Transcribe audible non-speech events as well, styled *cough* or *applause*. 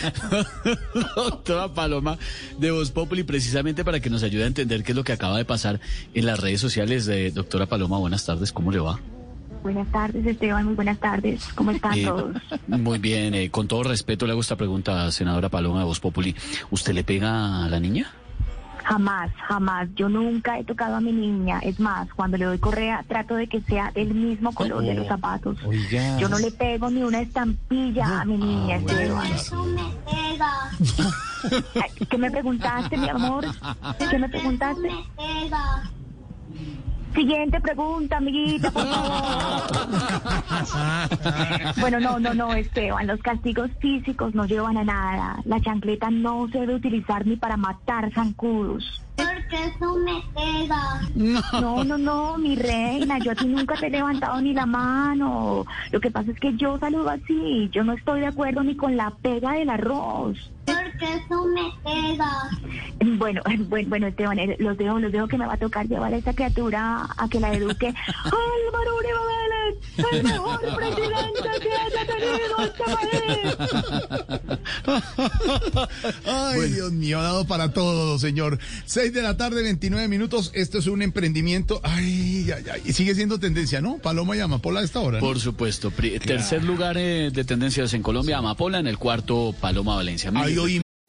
*laughs* Doctora Paloma de Voz Populi, precisamente para que nos ayude a entender qué es lo que acaba de pasar en las redes sociales de Doctora Paloma. Buenas tardes, ¿cómo le va? Buenas tardes, Esteban. Muy buenas tardes. ¿Cómo están Eh, todos? Muy bien, eh, con todo respeto le hago esta pregunta, senadora Paloma de Voz Populi. ¿Usted le pega a la niña? Jamás, jamás. Yo nunca he tocado a mi niña. Es más, cuando le doy correa, trato de que sea del mismo color de los zapatos. Yo no le pego ni una estampilla a mi niña, Esteban. Ay, ¿Qué me preguntaste, mi amor? ¿Qué me preguntaste? Siguiente pregunta, amiguita, por favor. Bueno, no, no, no, Esteban. Los castigos físicos no llevan a nada. La chancleta no se debe utilizar ni para matar zancudos. Porque eso me pega. No, no, no, mi reina, yo a ti nunca te he levantado ni la mano. Lo que pasa es que yo saludo así. Yo no estoy de acuerdo ni con la pega del arroz. Porque eso me pega. Bueno, *laughs* bueno, bueno, Esteban, eh, los dejo, los dejo que me va a tocar llevar a esta criatura a que la eduque. *laughs* Álvaro Uribe Vélez, el mejor *laughs* presidente que haya tenido este país. Ay, Dios mío, ha dado para todo, señor. 6 de la tarde, 29 minutos. Esto es un emprendimiento. Ay, ay, ay. Y sigue siendo tendencia, ¿no? Paloma y Amapola a esta hora. ¿no? Por supuesto. Pri- Tercer lugar eh, de tendencias en Colombia, Amapola. En el cuarto, Paloma Valencia. Oímos.